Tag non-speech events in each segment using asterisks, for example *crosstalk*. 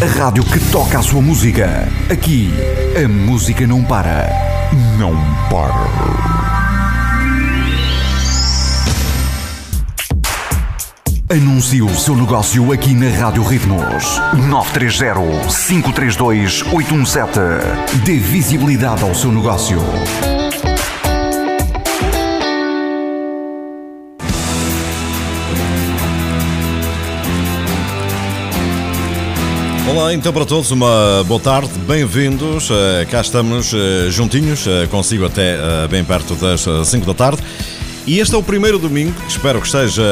A rádio que toca a sua música. Aqui, a música não para. Não para. Anuncie o seu negócio aqui na Rádio Ritmos. 930-532-817. Dê visibilidade ao seu negócio. Olá, então para todos, uma boa tarde, bem-vindos. Uh, cá estamos uh, juntinhos, uh, consigo até bem perto das 5 da tarde. E este é o primeiro domingo, espero que esteja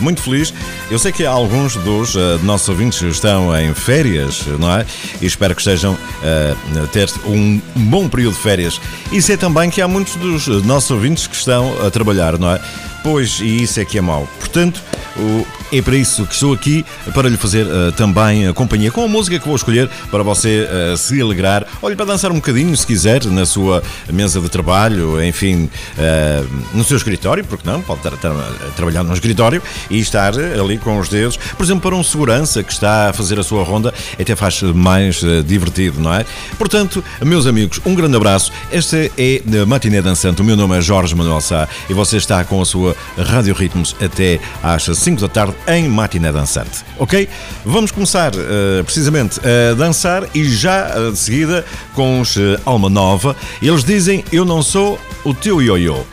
muito feliz. Eu sei que alguns dos nossos ouvintes estão em férias, não é? E espero que estejam a ter um bom período de férias. E sei também que há muitos dos nossos ouvintes que estão a trabalhar, não é? Pois, e isso é que é mau. Portanto, o é para isso que estou aqui, para lhe fazer uh, também a companhia com a música que vou escolher para você uh, se alegrar. Olhe, para dançar um bocadinho, se quiser, na sua mesa de trabalho, enfim, uh, no seu escritório, porque não? Pode estar, a trabalhar no escritório e estar ali com os dedos. Por exemplo, para um segurança que está a fazer a sua ronda, até faz mais divertido, não é? Portanto, meus amigos, um grande abraço. Esta é a Matiné Dançante. O meu nome é Jorge Manuel Sá e você está com a sua Rádio Ritmos até às 5 da tarde em Matiné Dançante. Ok? Vamos começar uh, precisamente a dançar e já uh, de seguida com os uh, Alma Nova. Eles dizem: Eu não sou o teu ioiô.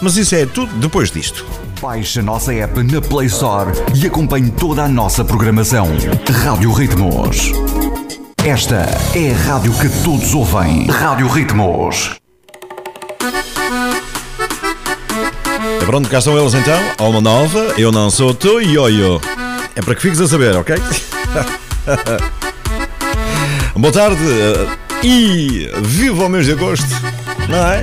Mas isso é tudo depois disto. Baixe a nossa app na Play Store e acompanhe toda a nossa programação. Rádio Ritmos. Esta é a rádio que todos ouvem. Rádio Ritmos. É pronto, cá estão eles então. Alma nova, eu não sou tu ioiô. É para que fiques a saber, ok? *laughs* Boa tarde eh, e viva o mês de agosto, não é?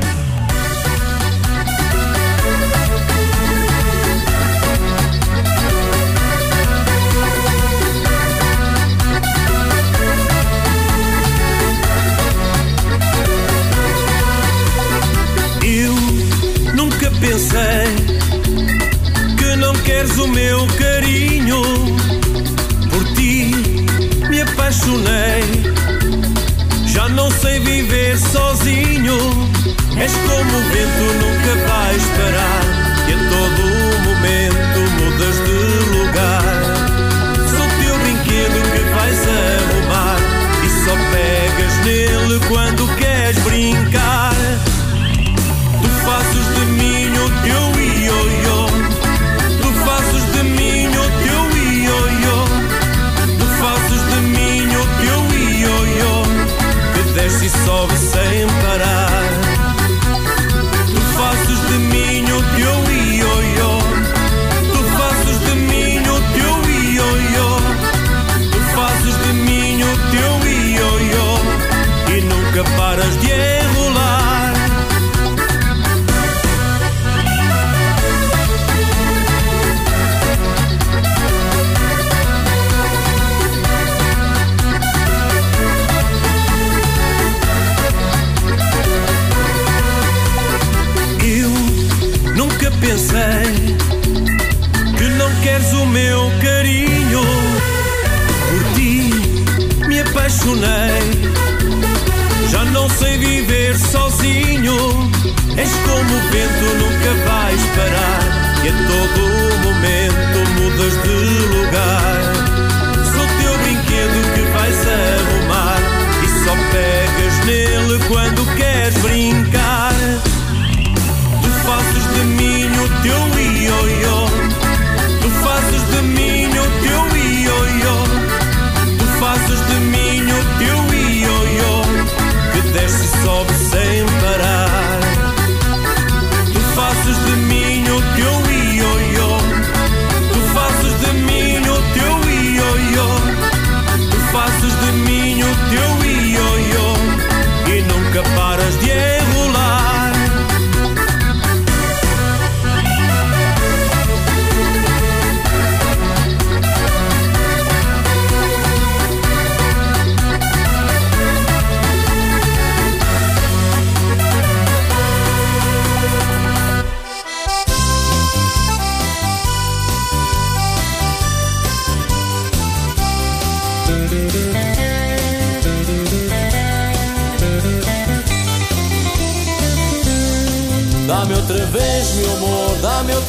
És como o vento, nunca vais parar. E a todo momento mudas de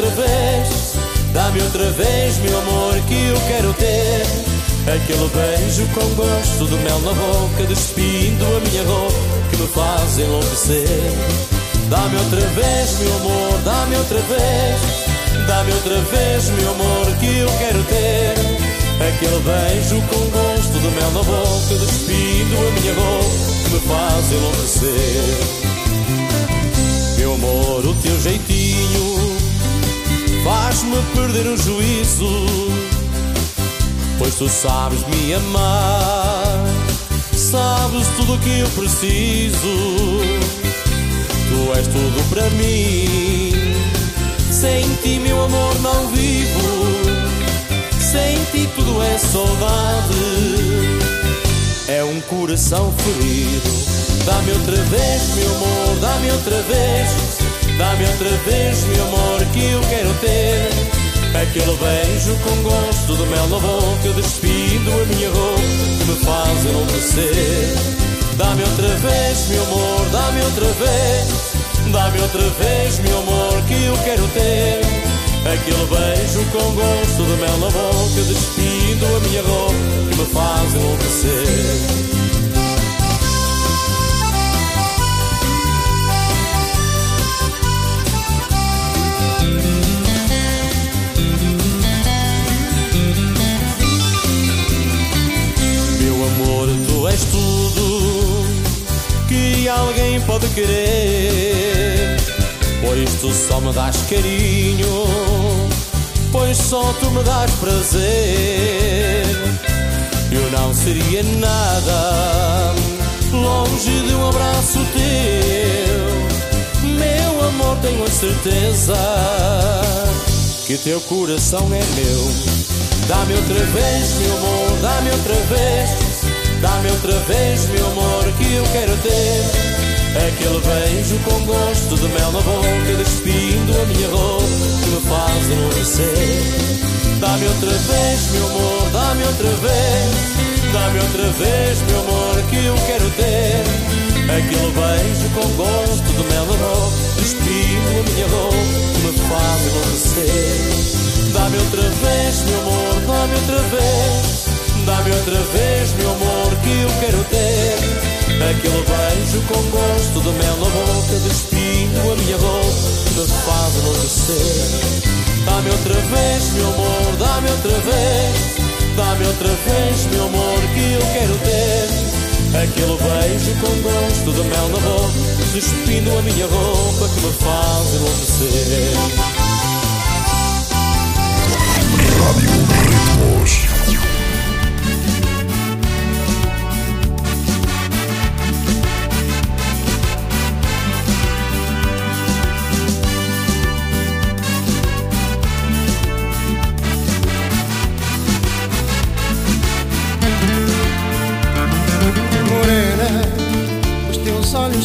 outra vez. Dá-me outra vez, meu amor, que eu quero ter. Aquele beijo com gosto de mel na boca, despindo a minha roupa, que me faz enlouquecer. Dá-me outra vez, meu amor, dá-me outra vez. Dá-me outra vez, meu amor, que eu quero ter Aquele beijo com gosto de mel na boca Despindo a minha boca que me faz enlouquecer Meu amor, o teu jeitinho Faz-me perder o juízo Pois tu sabes me amar Sabes tudo o que eu preciso Tu és tudo para mim sem ti, meu amor, não vivo. Sem ti, tudo é saudade. É um coração ferido. Dá-me outra vez, meu amor, dá-me outra vez. Dá-me outra vez, meu amor, que eu quero ter. Aquele beijo com gosto de mel na boca, despindo a minha roupa, que me faz enlouquecer. Dá-me outra vez, meu amor, dá-me outra vez. Dá-me outra vez, meu amor, que eu quero ter Aquele beijo com gosto de mel na boca Despindo a minha roupa que me faz enlouquecer pode querer. Pois tu só me dás carinho, pois só tu me dás prazer. Eu não seria nada longe de um abraço teu. Meu amor, tenho a certeza que teu coração é meu. Dá-me outra vez, meu amor, dá-me outra vez. Dá-me outra vez, meu amor, que eu quero ter Aquele beijo com gosto de mel na boca Despindo a minha roupa que me faz enlouquecer Dá-me outra vez, meu amor, dá-me outra vez. Dá-me outra vez, meu amor, que eu quero ter. Aquele beijo com gosto de mel na boca Despindo a minha roupa que me faz enlouquecer Dá-me outra vez, meu amor, dá-me outra vez. Dá-me outra vez, Aquele beijo com gosto de mel na boca Despindo a minha roupa que me faz enlouquecer Dá-me outra vez, meu amor, dá-me outra vez. Dá-me outra vez, meu amor, que eu quero ter. Aquele beijo com gosto de mel na boca Despindo a minha roupa que me faz enlouquecer. Rádio Ritmos.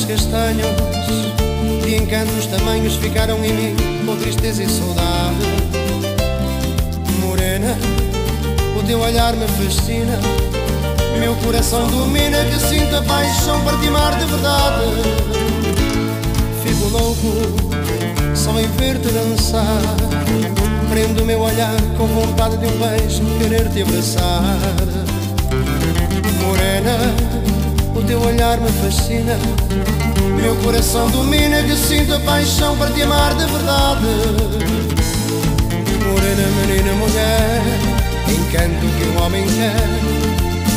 Castanhos. De encantos tamanhos ficaram em mim Com tristeza e saudade. Morena, o teu olhar me fascina. Meu coração domina que sinto a paixão por te amar de verdade. Fico louco só em ver-te dançar. Prendo o meu olhar com vontade de um beijo Querer te abraçar. Morena, teu olhar me fascina. Meu coração domina que sinto a paixão para te amar de verdade. Morena, menina, mulher Encanto que um homem quer.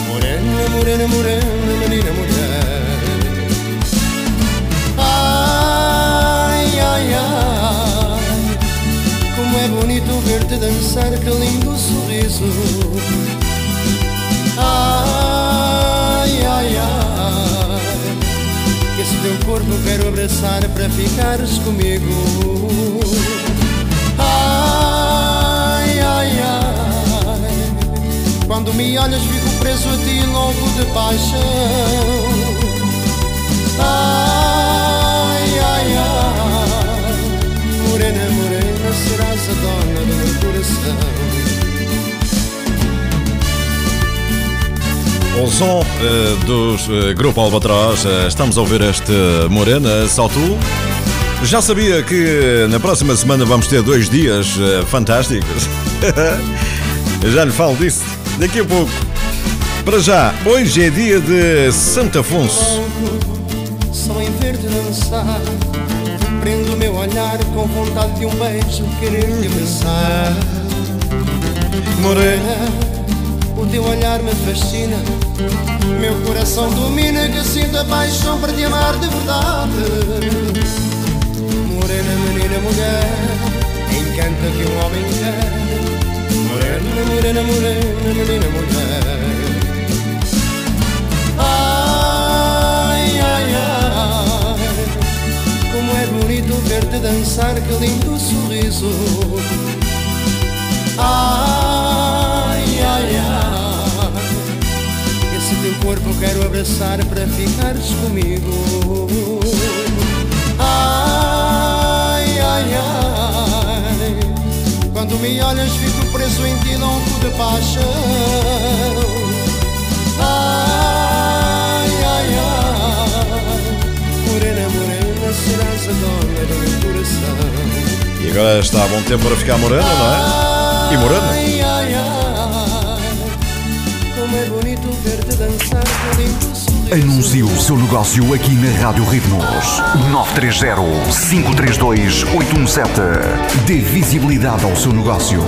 Morena, morena, morena, menina, mulher. Ai, ai, ai Como é bonito ver-te dançar, que lindo sorriso. Ai, teu corpo quero abraçar para ficares comigo. Ai, ai, ai. Quando me olhas fico preso a ti louco de paixão Ai, ai, ai. Morena, morena, serás a dona do meu coração O som eh, dos eh, Grupo Albatroz, eh, estamos a ouvir este Morena, só tu. Já sabia que na próxima semana vamos ter dois dias fantásticos? *laughs* já lhe falo disso daqui a pouco. Para já, hoje é dia de Santo Afonso. Só em dançar, prendo o meu olhar com vontade de um beijo querer te abraçar. Morena, teu olhar me fascina, meu coração domina que sinto a paixão para te amar de verdade. Morena, menina, mulher, encanta que um homem quer. Morena, morena, morena, menina, mulher. Ai, ai, ai, como é bonito ver-te dançar, que lindo sorriso. Ai, corpo quero abraçar para ficares comigo. Ai, ai, ai, quando me olhas fico preso em ti, louco de paixão. Ai, ai, ai, morena, morena, serás a dona do meu coração. E agora está a bom tempo para ficar morena, não é? E morena. Anuncie o seu negócio aqui na Rádio Ritmos. 930-532-817. Dê visibilidade ao seu negócio.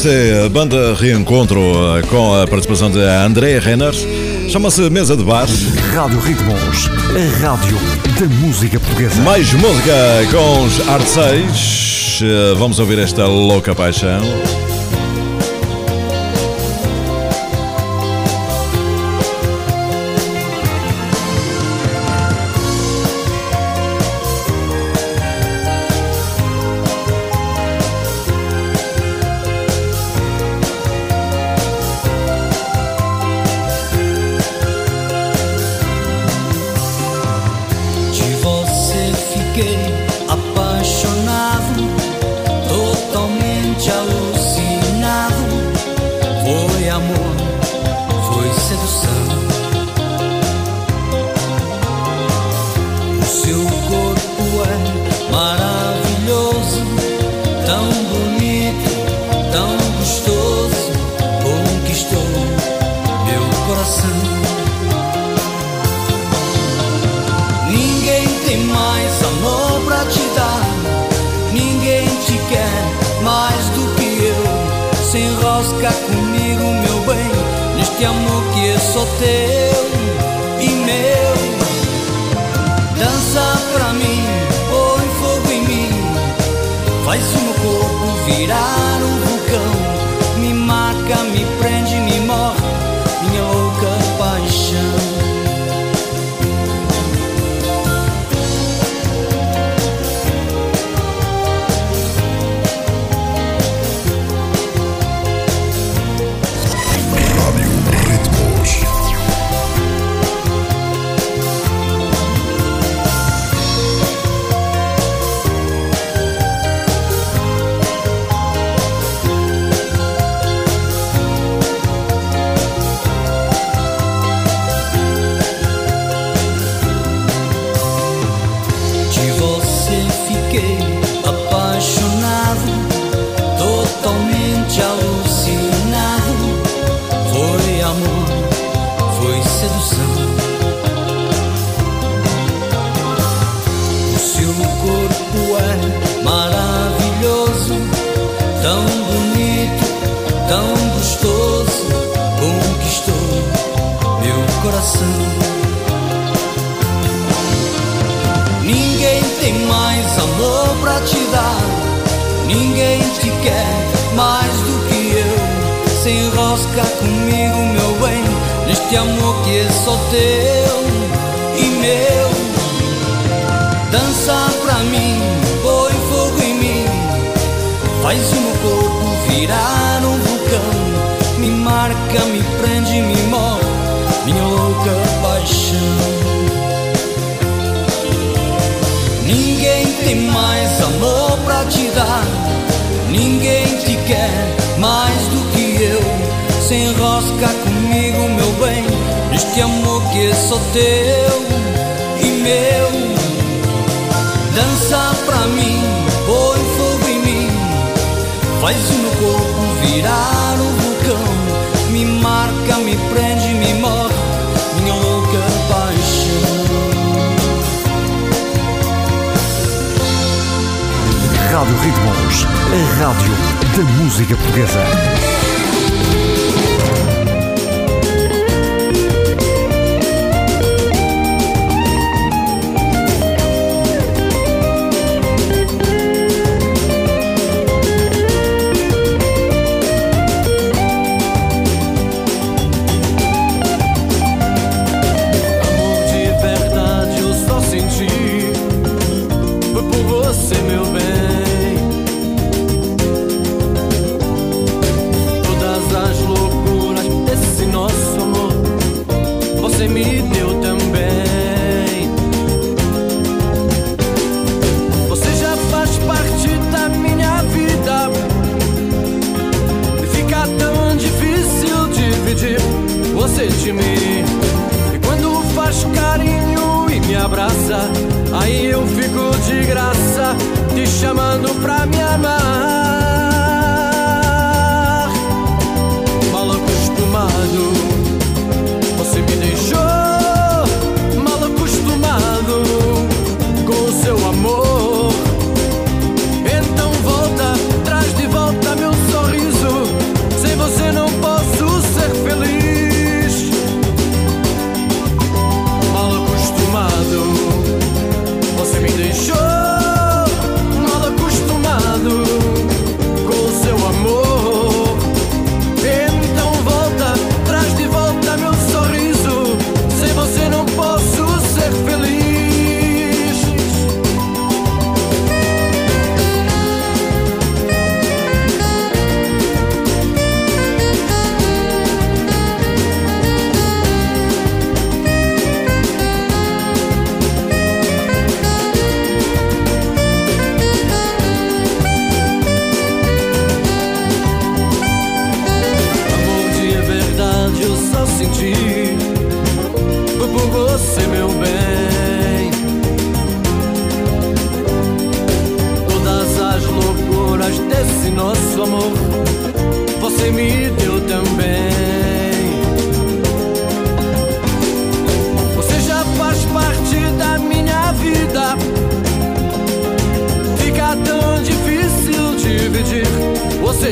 Esta é a banda Reencontro eh, com a participação de André Renner. Chama-se Mesa de Bar. Rádio Ritmos, a rádio da música portuguesa. Mais música com os Art 6. Eh, Vamos ouvir esta louca paixão. Teu e meu. Dança pra mim, põe fogo em mim. Faz o meu corpo virar um vulcão. Me marca, me prende, me morre. Minha louca paixão. Ninguém tem mais amor pra te dar. Ninguém te quer mais do que eu. Se enrosca comigo, neste amor que é só teu e meu. Dança pra mim, põe fogo em mim. Faz o meu corpo virar um vulcão. Me marca, me prende, me morre. Minha louca paixão. Rádio Ritmos, a rádio da música portuguesa. Você, meu bem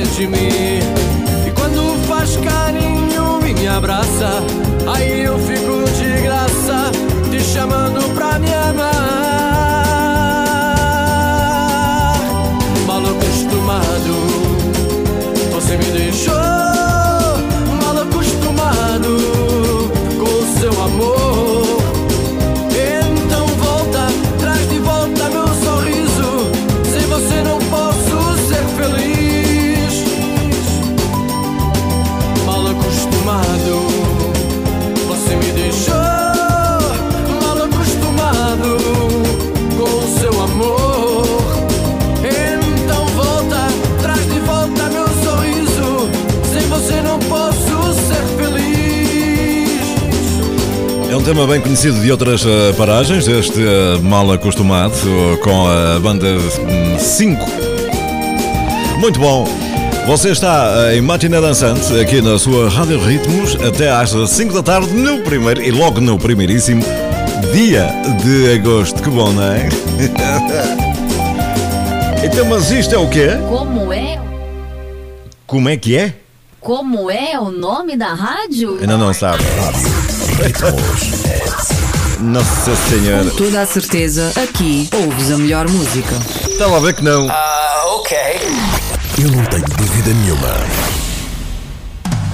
de mim. E quando faz carinho e me abraça, aí eu fico de graça, te chamando tema bem conhecido de outras eh, paragens, este eh, mal acostumado eh, com a banda 5. Muito bom. Você está em Matina Dançante, aqui na sua Rádio Ritmos, até às 5 da tarde, no primeiro e logo no primeiríssimo dia de agosto. Que bom, não é? *laughs* então, mas isto é o quê? Como é? Como é que é? Como é o nome da rádio? Ainda não sabe. Nossa Senhora. Toda a certeza, aqui ouves a melhor música. Estava a ver que não. Eu não tenho dúvida nenhuma.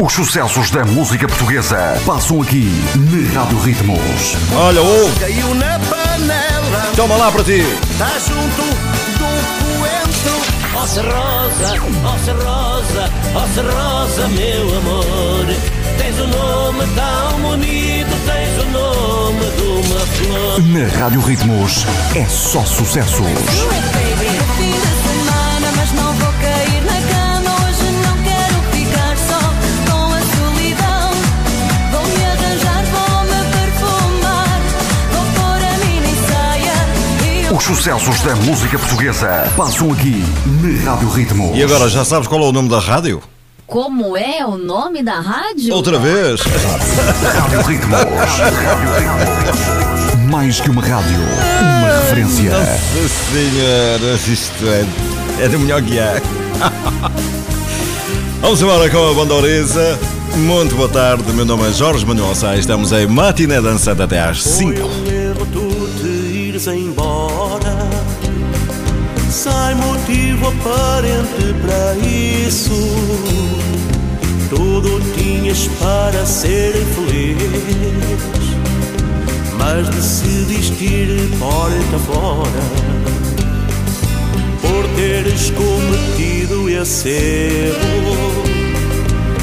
Os sucessos da música portuguesa passam aqui na Rádio Ritmos. Olha, ouve, Caiu na panela, toma lá para ti. tá junto do coentro. Ossa Rosa, Ossa Rosa, Ossa Rosa, meu amor. Tens um nome tão bonito, tens o nome. Na Rádio Ritmos é só sucessos. Os sucessos da música portuguesa passam aqui na Rádio Ritmos. E agora já sabes qual é o nome da rádio? Como é o nome da rádio? Outra vez. Rádio Ritmos. Rádio Ritmos. *laughs* Mais que uma rádio, uma referência. Nossa Senhora, isto é, é do melhor que há. *laughs* Vamos embora com a banda Oriza. Muito boa tarde, meu nome é Jorge Manuel Sá. Estamos em Matiné Dançante até às 5. Foi um erro tu te ires embora Sem motivo aparente para isso Tudo tinhas para ser feliz Mas decidiste ir porta fora Por teres cometido esse erro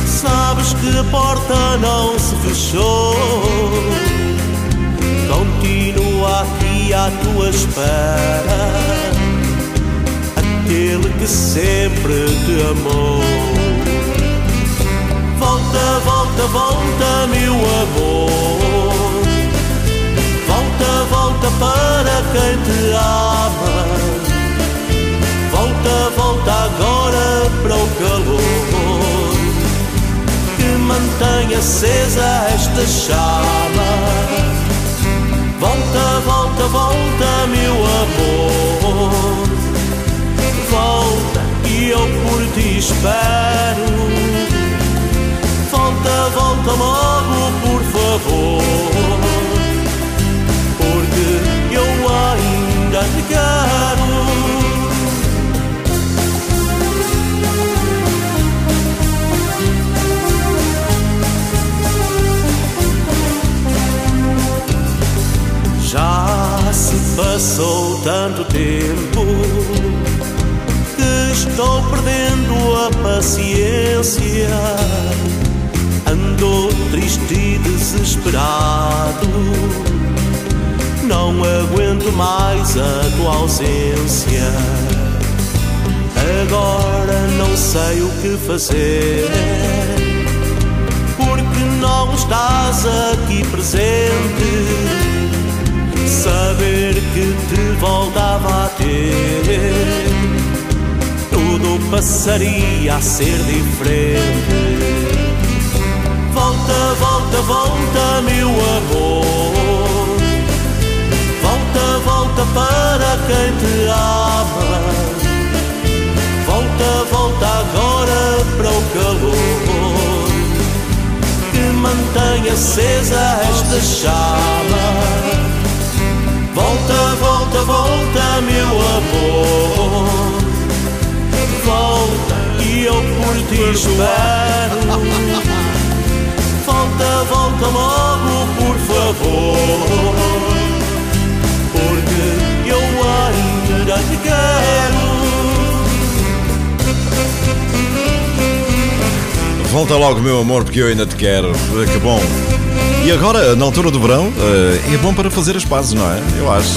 Sabes que a porta não se fechou. Continua aqui à tua espera Aquele que sempre te amou. Volta, volta, volta, meu amor Volta, para quem te ama Volta, volta agora para o calor Que mantém acesa esta chama Volta, volta, volta, meu amor. Paciência. Ando triste e desesperado. Não aguento mais a tua ausência. Agora não sei o que fazer porque não estás aqui presente. Saber que te voltava a ter, tudo passaria a ser diferente. Volta, volta, volta, meu amor. Volta, volta para quem te ama. Volta, volta agora para o calor que mantém acesa esta chama. Volta, volta, volta, meu amor. Volta e eu por ti espero. Volta, volta logo, por favor. Porque eu ainda te quero. Volta logo, meu amor, porque eu ainda te quero. Que bom. E agora, na altura do verão, eh, é bom para fazer as pazes, não é? Eu acho.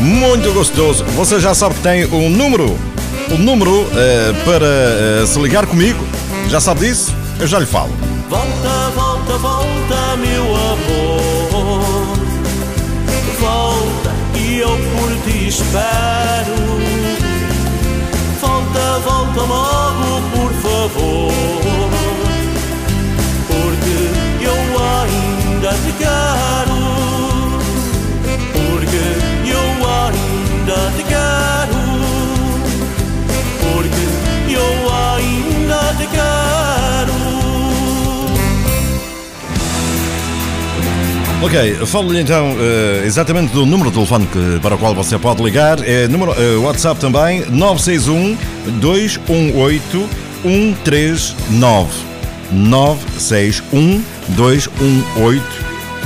Muito gostoso. Você já sabe que tem um número. O número eh, para eh, se ligar comigo. Já sabe disso? Eu já lhe falo. Volta, volta, volta, meu amor. Volta e eu por ti espero. Volta, volta logo, por favor. Porque eu ainda te quero. Ok, falo-lhe então eh, exatamente do número de telefone que- para o qual você pode ligar. É número eh, WhatsApp também, 961 218 139. 961 218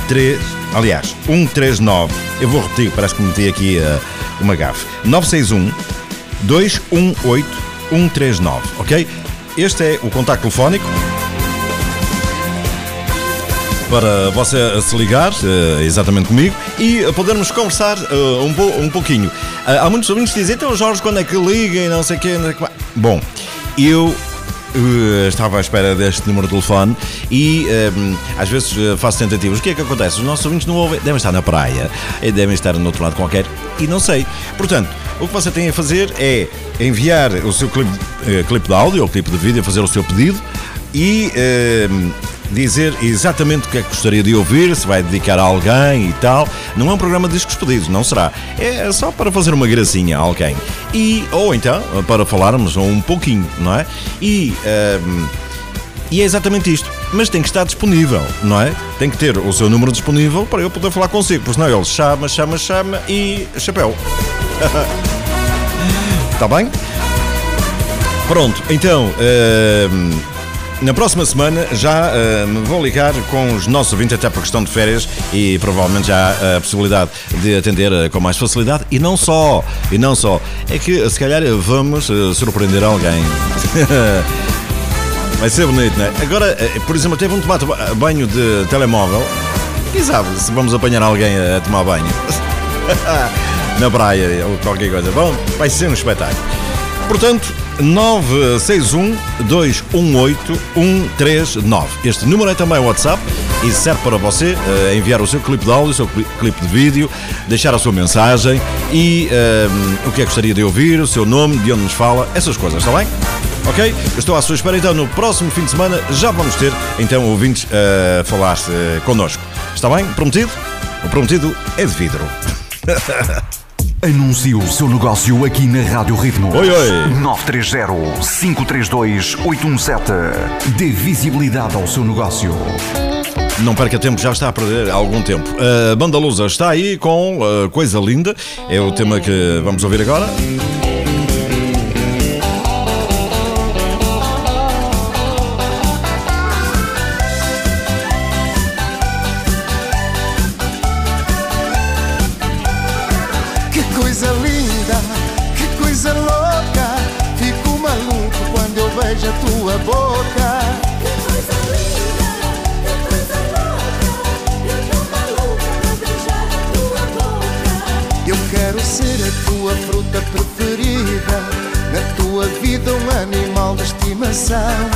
3. Aliás, 139. Eu vou repetir, parece que meti aqui eh, uma gafe. 961 218 139, ok? Este é o contacto telefónico para você se ligar eh, exatamente comigo e podermos conversar eh, um, po- um pouquinho. Ah, há muitos ouvintes que dizem, então Jorge, quando é que liga e não sei o quê. não sei o quê." Bom, eu eh, estava à espera deste número de telefone e eh, às vezes eh, faço tentativas. O que é que acontece? Os nossos ouvintes não ouvem, devem estar na praia, eh, devem estar no outro lado qualquer e não sei. Portanto, o que você tem a fazer é enviar o seu clipe, eh, clipe de áudio ou clipe de vídeo, fazer o seu pedido e eh, dizer exatamente o que é que gostaria de ouvir, se vai dedicar a alguém e tal. Não é um programa de discos pedidos, não será. É só para fazer uma gracinha a alguém. E, ou então, para falarmos um pouquinho, não é? E, ehm, e é exatamente isto. Mas tem que estar disponível, não é? Tem que ter o seu número disponível para eu poder falar consigo, porque senão ele chama, chama, chama e chapéu. Está *laughs* bem? Pronto, então, ehm, na próxima semana já eh, me vou ligar com os nossos ouvintes, até por questão de férias, e provavelmente já há a possibilidade de atender eh, com mais facilidade. E não só, e não só, é que se calhar vamos eh, surpreender alguém. *laughs* Vai ser bonito, não é? Agora, por exemplo, teve um tomate ba- banho de telemóvel. Quem sabe se vamos apanhar alguém a tomar banho? *laughs* Na praia ou qualquer coisa. Bom, vai ser um espetáculo. Portanto, 961 218 139. Este número é também o WhatsApp e serve para você eh, enviar o seu clipe de áudio, o seu cli- clipe de vídeo, deixar a sua mensagem e eh, o que é que gostaria de ouvir, o seu nome, de onde nos fala, essas coisas, está bem? Ok? Estou à sua espera, então no próximo fim de semana já vamos ter então ouvintes a falar eh, connosco. Está bem? Prometido? O prometido é de vidro. *laughs* Anuncie o seu negócio aqui na Rádio Ritmo. Oi, oi. 930-532-817. Dê visibilidade ao seu negócio. Não perca tempo, já está a perder há algum tempo. A Banda Lusa está aí com uh, Coisa Linda, é o tema que vamos ouvir agora. Fruta preferida. Na tua vida, um animal de estimação.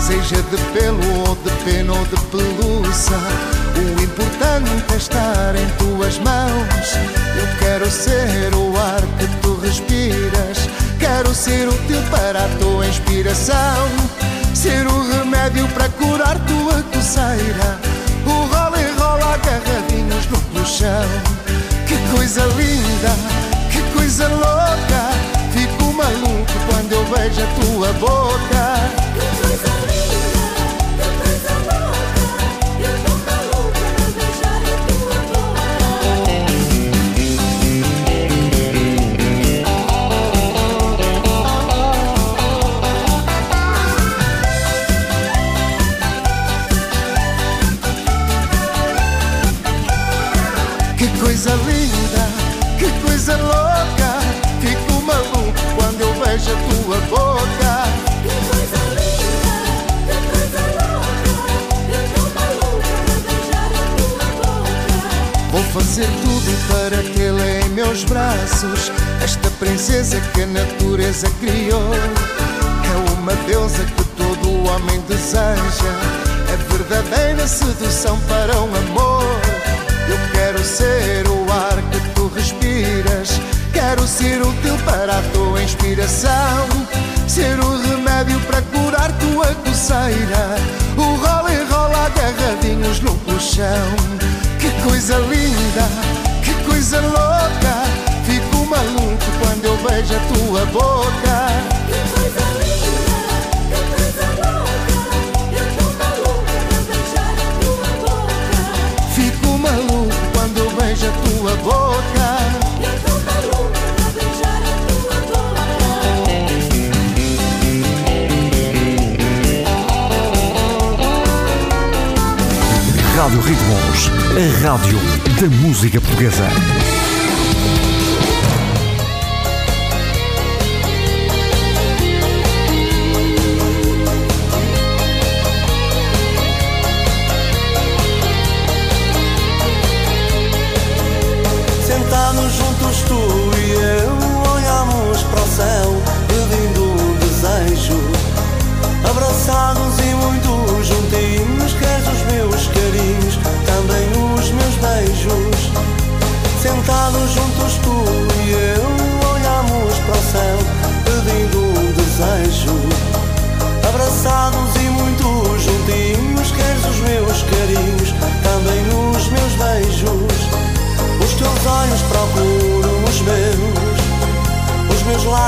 Seja de pelo ou de pena ou de pelúcia. O importante é estar em tuas mãos. Eu quero ser o ar que tu respiras. Quero ser útil para a tua inspiração. Ser o remédio para curar tua coceira. O rola e rola agarradinhos no colchão. Que coisa linda, coisa louca. Fico maluco quando eu vejo a tua boca. Vejo a tua boca. Que coisa linda, que coisa louca. Fico maluco quando beijar a tua boca. Vou fazer tudo para tê-la em meus braços. Esta princesa que a natureza criou. É uma deusa que todo homem deseja. É verdadeira sedução para um amor. Eu quero ser o Quero ser útil para a tua inspiração. Ser o remédio para curar tua coceira. O rola e rola agarradinhos no colchão. Que coisa linda, que coisa louca. Fico maluco quando eu vejo a tua boca. A rádio da música portuguesa.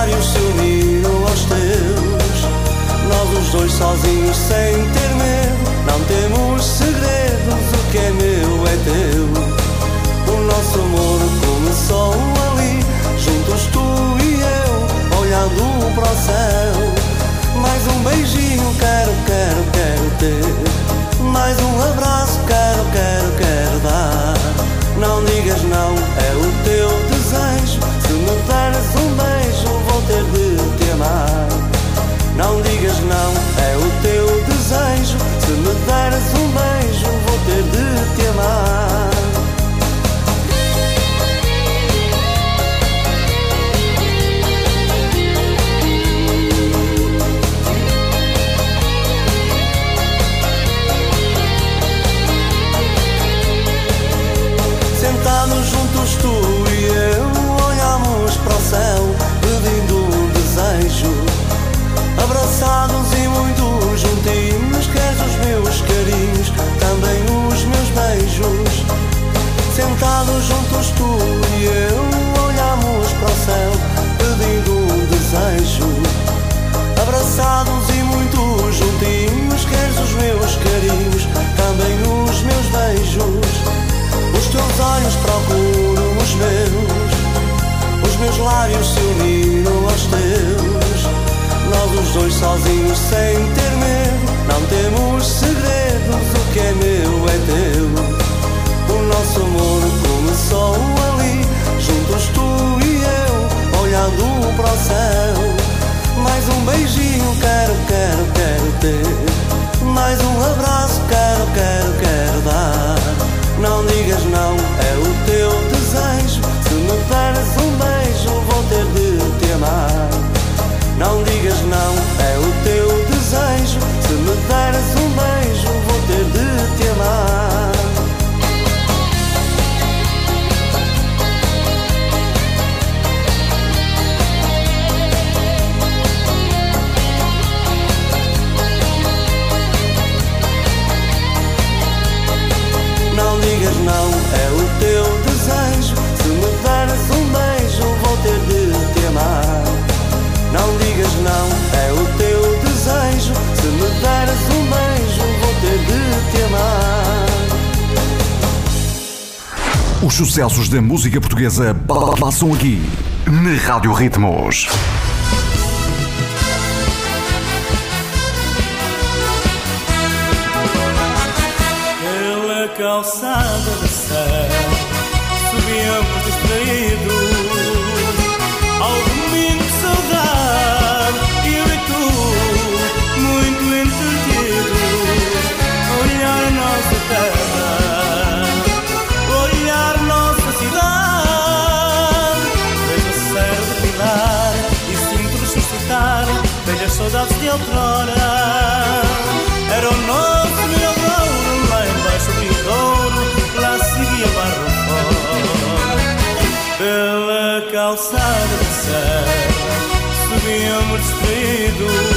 Os meus lábios se uniram aos teus. Nós os dois sozinhos sem ter medo, não temos segredos, o que é meu é teu. O nosso amor começou ali, juntos tu e eu, olhando para o céu. Mais um beijinho quero, quero, quero ter. Mais um abraço quero, quero, quero dar. Não digas não, é o teu desejo. Ter de te amar. Não digas não, é o teu desejo. Se me deres um música portuguesa pa- passam aqui, na Rádio Ritmos. Pela calçada da serra Subíamos distraídos saudades de outrora. Era o nosso melhor ouro Lá embaixo do Rio Douro Lá seguia barro fora Pela calçada de serra Subíamos distraídos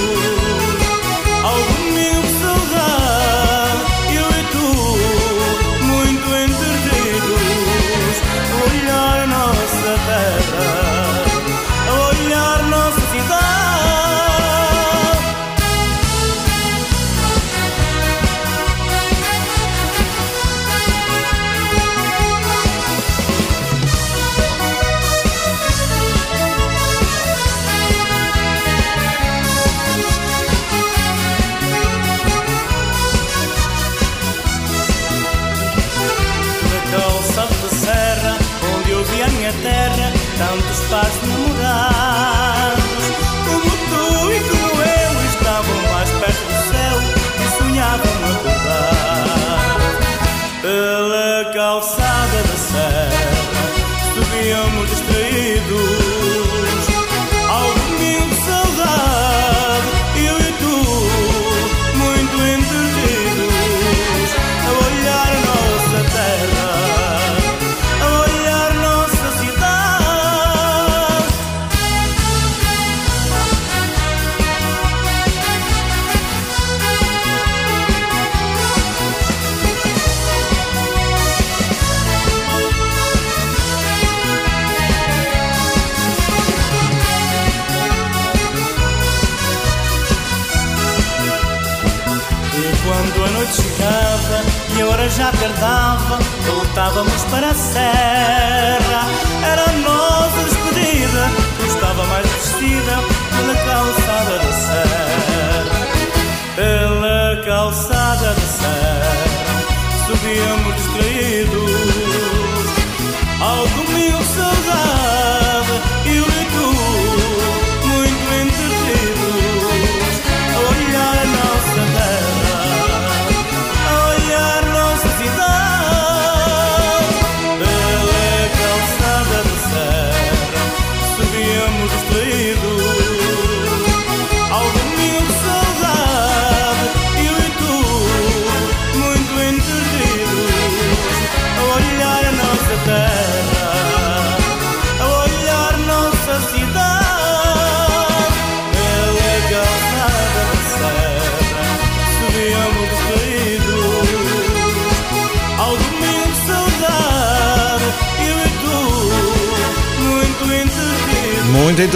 para a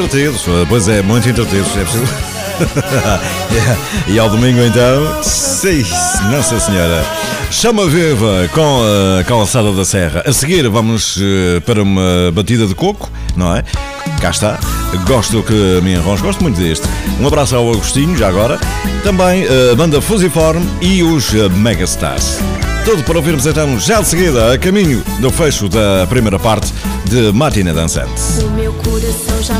entretidos, pois é, muito entretidos, é preciso. *laughs* e ao domingo então, sim, Nossa Senhora. Chama viva com a calçada da Serra. A seguir vamos eh, para uma batida de coco, não é? Cá está. Gosto que me enrons, gosto muito deste. Um abraço ao Agostinho, já agora. Também a banda Fusiform e os eh, Megastars. Tudo para ouvirmos então já de seguida a caminho do fecho da primeira parte de Matina Dançante. O meu coração já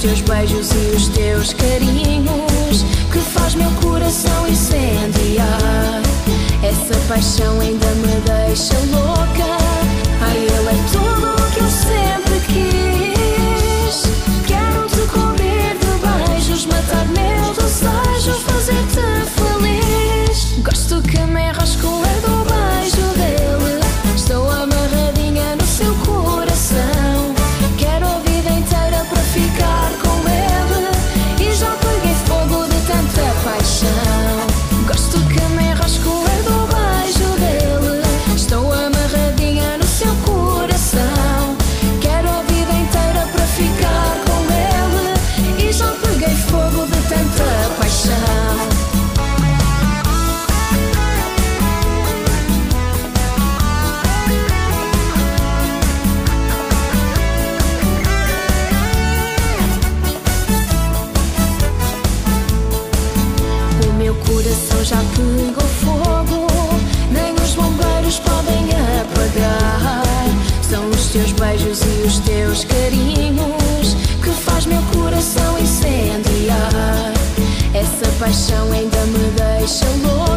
teus beijos e os teus carinhos que faz meu coração incendiar. Essa paixão ainda me deixa louca. Ai, ele é tudo o que eu sempre quis. Quero te cobrir de beijos, matar meus desejos, fazer-te feliz. Paixão ainda me deixa louca.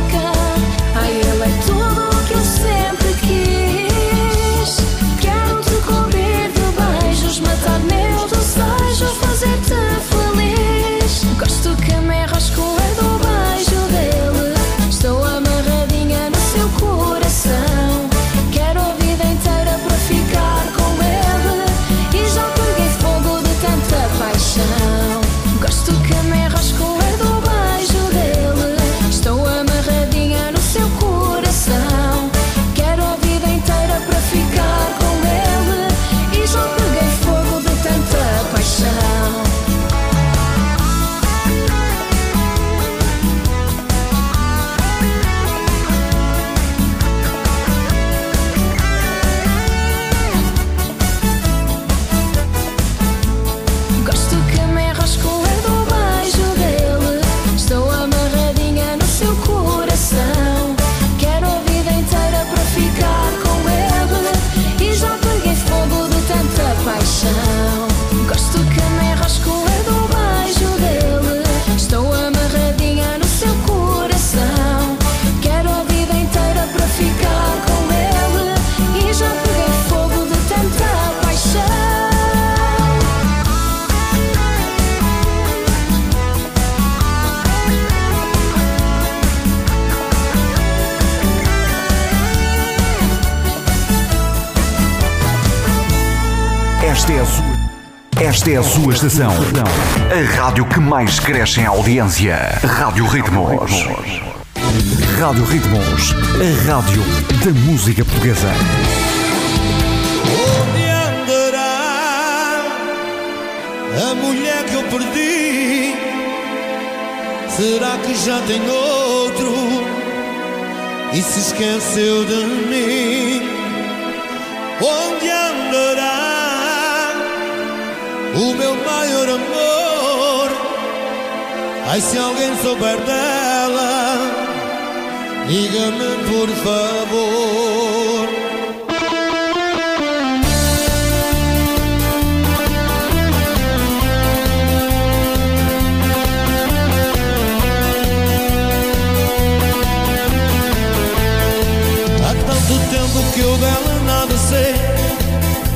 Estação. A rádio que mais cresce em audiência. Rádio Ritmos. Rádio Ritmos. A rádio da música portuguesa. Onde andará a mulher que eu perdi? Será que já tem outro e se esqueceu de mim? Onde andará maior amor? Ai, se alguém souber dela, diga-me por favor. Que eu dela nada sei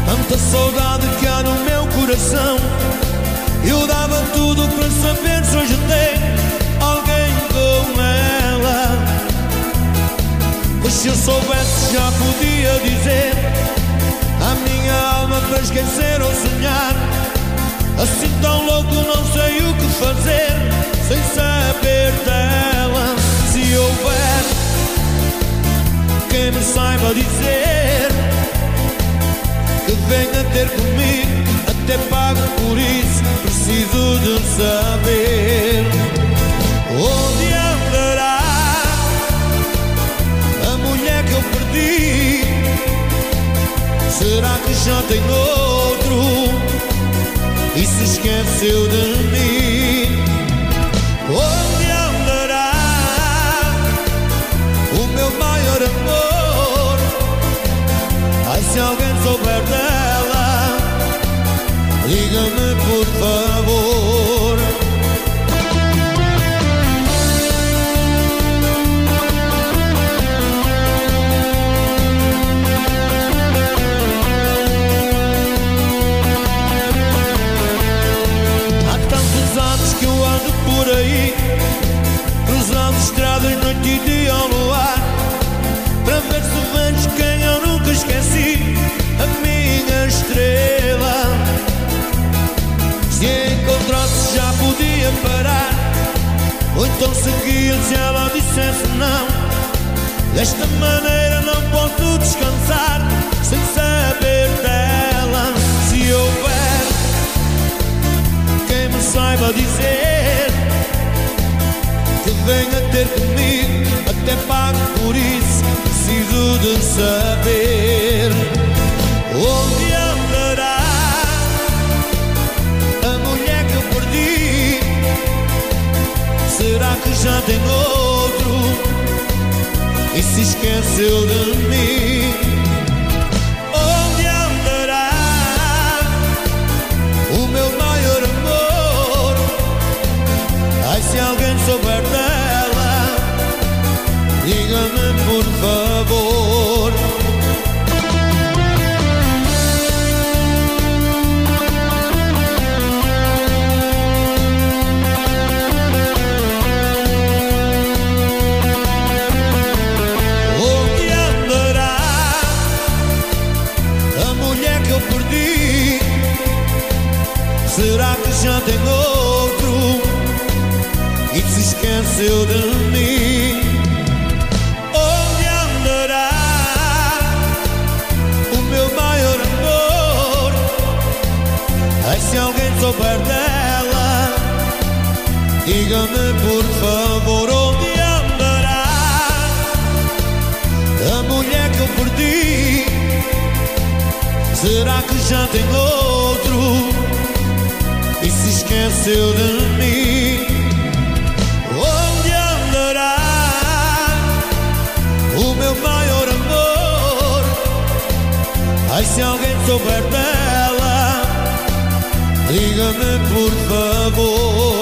Tanta saudade que há no meu coração Eu dava tudo para saber se hoje tem Alguém com ela. Mas se eu soubesse já podia dizer A minha alma para esquecer ou sonhar. Assim tão louco não sei o que fazer Sem saber dela. Se houver quem me saiba dizer que venha ter comigo, até pago por isso. Preciso de saber onde andará a mulher que eu perdi. Será que já tem outro e se esqueceu de mim? Onde andará? o meu maior amor. Ai, se alguém souber dela, diga-me por favor. Há tantos anos que eu ando por aí Cruzando estradas se ela dissesse não Desta maneira não posso descansar Sem saber dela Se houver quem me saiba dizer que venha ter comigo, até pago por isso. Preciso de saber onde Será que já tem outro e se esqueceu de mim? Pardela Diga-me por favor onde andará A mulher que eu perdi Será que já tem outro? E se esqueceu de mim? Onde andará O meu maior amor? Ai se alguém souber dela. Dígame por favor.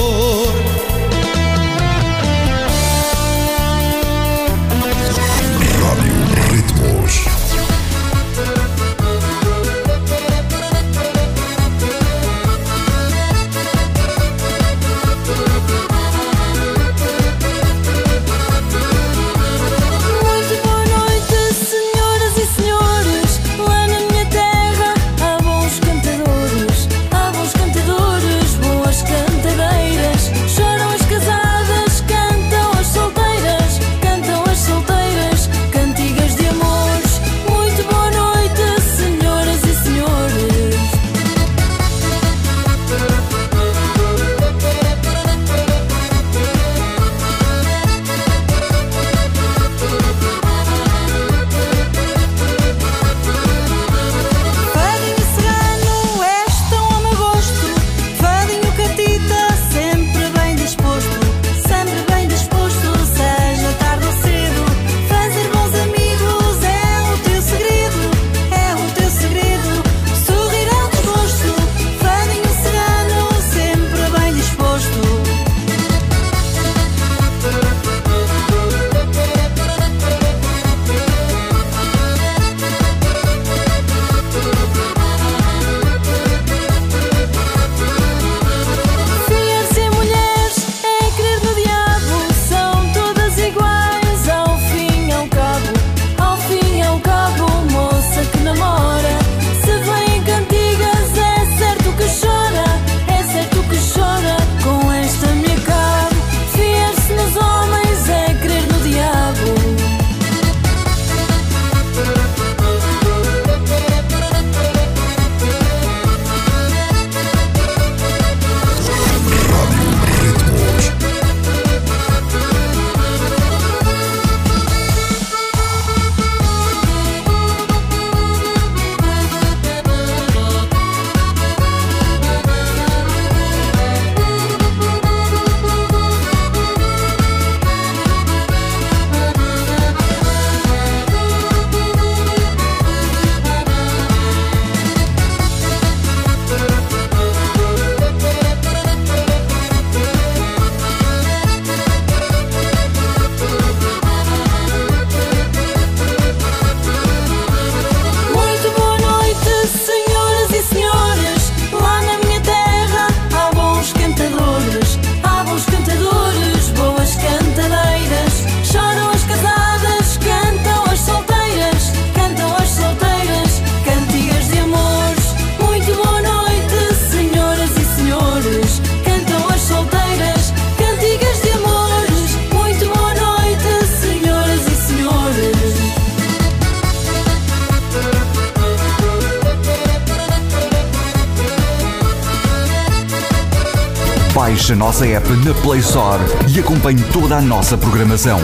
em toda a nossa programação.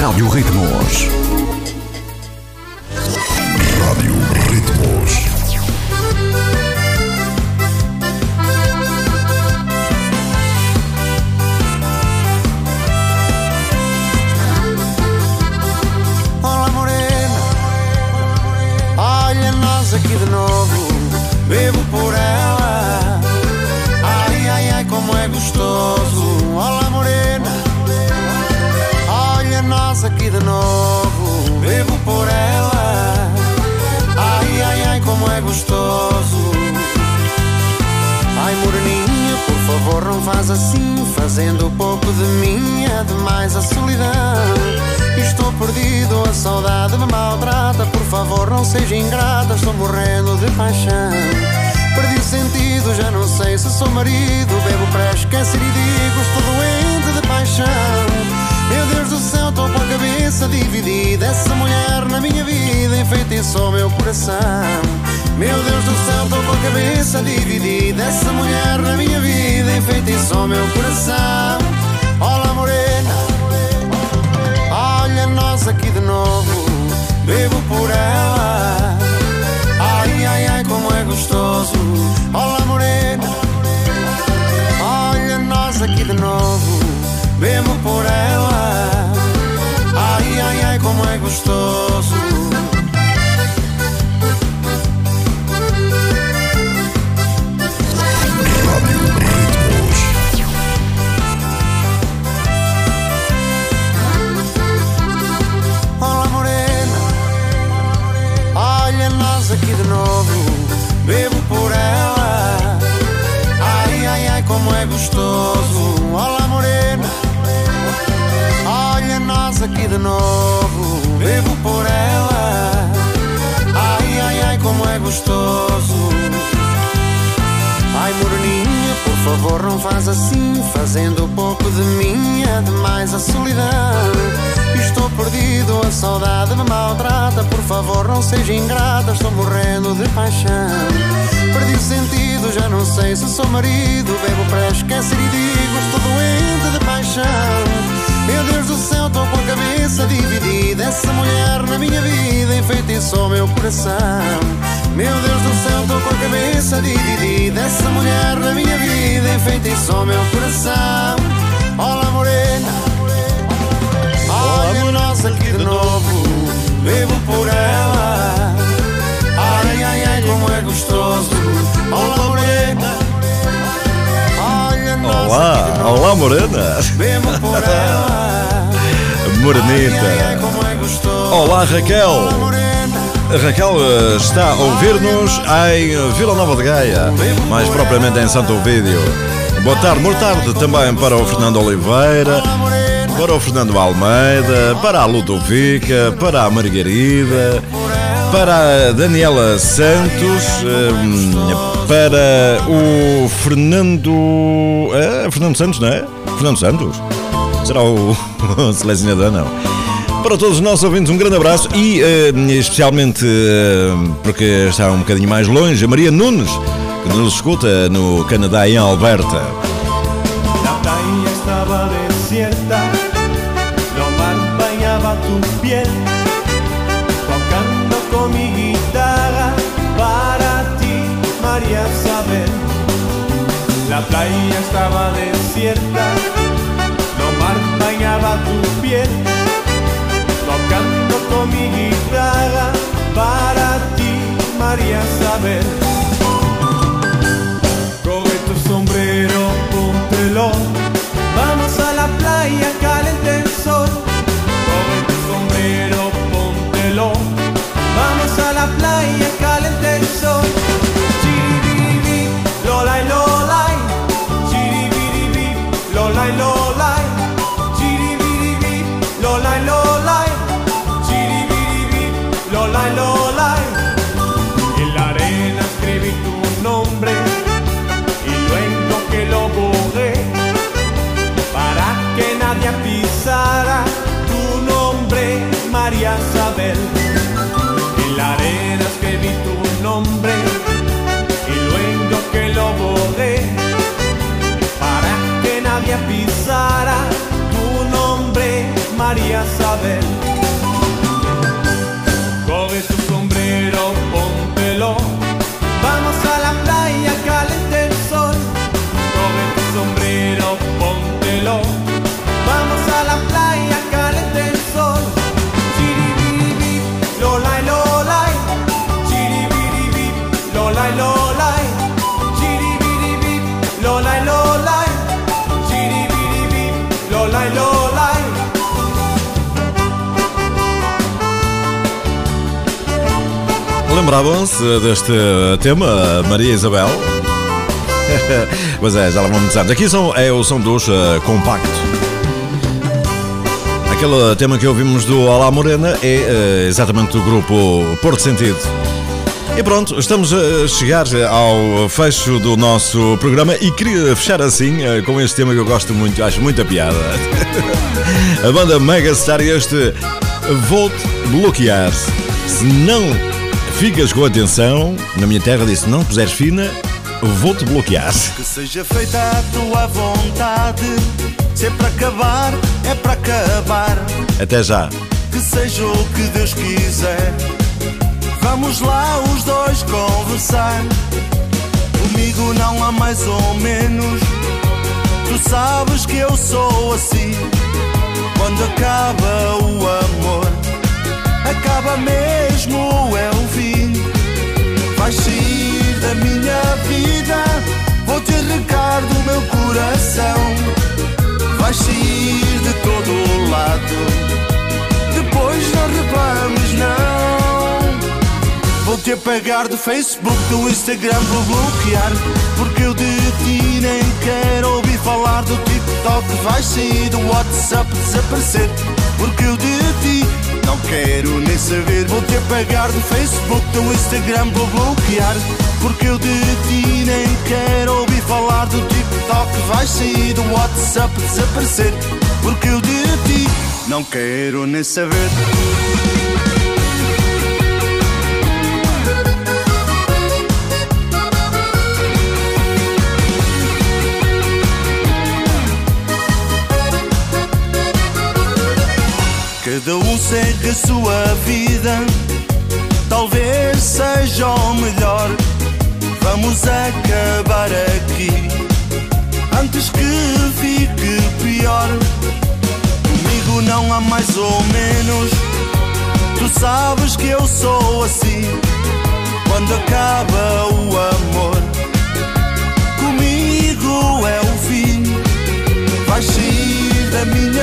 Rádio Ritmos. aqui de novo. Bebo por ela. Ai, ai, ai, como é gostoso. Ai, moreninha, por favor, não faz assim. Fazendo pouco de mim é demais a solidão. Estou perdido, a saudade me maltrata. Por favor, não seja ingrata, estou morrendo de paixão. Perdi sentido, já não sei se sou marido. Bebo para esquecer e digo: estou doente de paixão. Meu Deus do céu, estou com a cabeça dividida. Essa mulher na minha vida enfeitiçou meu coração. Meu Deus do céu, estou com a cabeça dividida. Essa mulher na minha vida enfeitiçou meu coração. Olá, morena, olha nós aqui de novo. Bebo por ela. Ai, ai, ai, como é gostoso. Olá, morena, olha nós aqui de novo. Bebo por ela. Ai, ai, ai, como é gostoso. Olá morena, olha nós aqui de novo, bebo por ela. Ai, ai, ai, como é gostoso. Olá morena, nós aqui de novo, bebo por ela. Ai, ai, ai, como é gostoso. Ai, moreninha, por favor, não faz assim. Fazendo pouco de mim é demais a solidão. Estou perdido, a saudade me maltrata. Por favor, não seja ingrata, estou morrendo de paixão. Perdi o sentido, já não sei se sou marido. Bebo para esquecer e digo, estou doente de paixão. Dividida. Essa mulher na minha vida enfeitiçou meu coração. Meu Deus do céu, estou com a cabeça dividida. Essa mulher na minha vida enfeitiçou meu coração. Olá, morena. Olha nós aqui de novo. Bebo por ela. Ai, ai, ai, como é gostoso. Olá, morena. Olá, olá Morena. Bebo por ela. Morenita. Olá Raquel. Raquel eh, está a ouvir-nos em Vila Nova de Gaia, mais propriamente em Santo Ovídio. Boa tarde, boa tarde também para o Fernando Oliveira, para o Fernando Almeida, para a Ludovica, para a Margarida, para a Daniela Santos, eh, para o Fernando. É, Fernando Santos, não é? Fernando Santos? Será o, *laughs* selecionador? Não. Para todos os nossos ouvintes, um grande abraço e eh, especialmente eh, porque está um bocadinho mais longe, a Maria Nunes, que nos escuta no Canadá, em Alberta. La playa estaba desierta, tu piel, tocando con mi guitarra para ti, María Isabel. Coge tu sombrero, póntelo. Lembravam-se deste tema, Maria Isabel? *laughs* pois é, já vão muitos anos. Aqui são, é o som dos eh, compacto. Aquele tema que ouvimos do Olá Morena é eh, exatamente do grupo Porto Sentido. E pronto, estamos a chegar ao fecho do nosso programa e queria fechar assim eh, com este tema que eu gosto muito, acho muita piada. *laughs* a banda Megastar e este Vou-te bloquear. Se não ficas com atenção. Na minha terra disse: não puseres fina, vou-te bloquear. Que seja feita a tua vontade. Se é para acabar, é para acabar. Até já. Que seja o que Deus quiser. Vamos lá os dois conversar. Comigo não há mais ou menos. Tu sabes que eu sou assim. Quando acaba o amor, acaba mesmo, é o fim. Vais sair da minha vida, vou te arrancar do meu coração. Vais sair de todo o lado, depois não reclames, não. Vou te apagar do Facebook, do Instagram, vou bloquear. Porque eu de ti nem quero ouvir falar do TikTok. Vais sair do WhatsApp, desaparecer. Porque eu de ti não quero nem saber. Vou te apagar do Facebook, do Instagram, vou bloquear. Porque eu de ti nem quero ouvir falar do TikTok. Vais sair do WhatsApp, desaparecer. Porque eu de ti não quero nem saber. Cada um segue a sua vida, talvez seja o melhor. Vamos acabar aqui antes que fique pior. Comigo não há mais ou menos. Tu sabes que eu sou assim. Quando acaba o amor, comigo é o fim. Vais sair da minha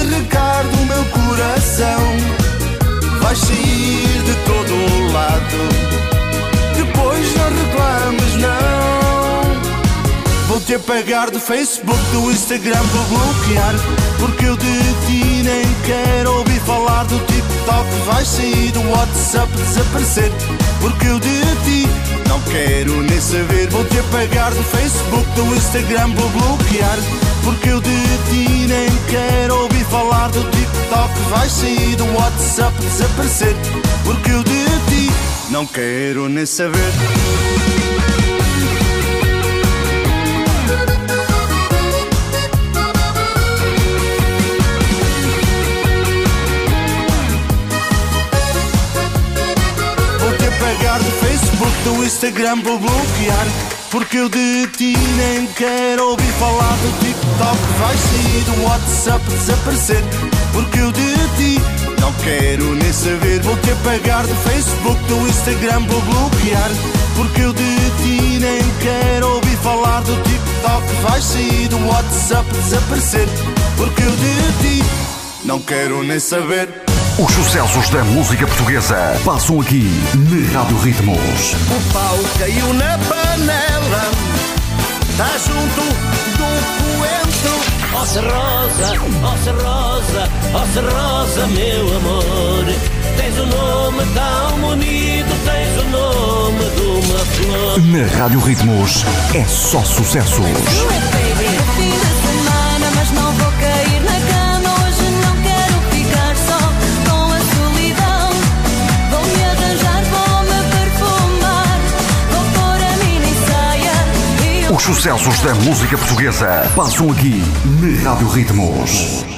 arrancar do meu coração. Vais sair de todo o lado, depois não reclames, não. Vou te apagar do Facebook, do Instagram, vou bloquear. Porque eu de ti nem quero ouvir falar do TikTok. Vais sair do WhatsApp, desaparecer. Porque eu de ti não quero nem saber. Vou te apagar do Facebook, do Instagram, vou bloquear. Porque eu de ti nem quero ouvir falar do TikTok. Vais sair do WhatsApp, desaparecer. Porque eu de ti não quero nem saber. Do Instagram, vou bloquear. Porque eu de ti nem quero ouvir falar do TikTok. Vais sair do WhatsApp, desaparecer. Porque eu de ti não quero nem saber. Vou te apagar do Facebook, do Instagram, vou bloquear. Porque eu de ti nem quero ouvir falar do TikTok. Vais sair do WhatsApp, desaparecer. Porque eu de ti não quero nem saber. Os sucessos da música portuguesa passam aqui na Rádio Ritmos. O pau caiu na panela, tá junto do coentro. Oh, Rosa, oh, Rosa, oh, Rosa, meu amor. Tens o um nome tão bonito, tens o um nome de uma flor. Na Rádio Ritmos é só sucessos. Os sucessos da música portuguesa passam aqui na Rádio Ritmos.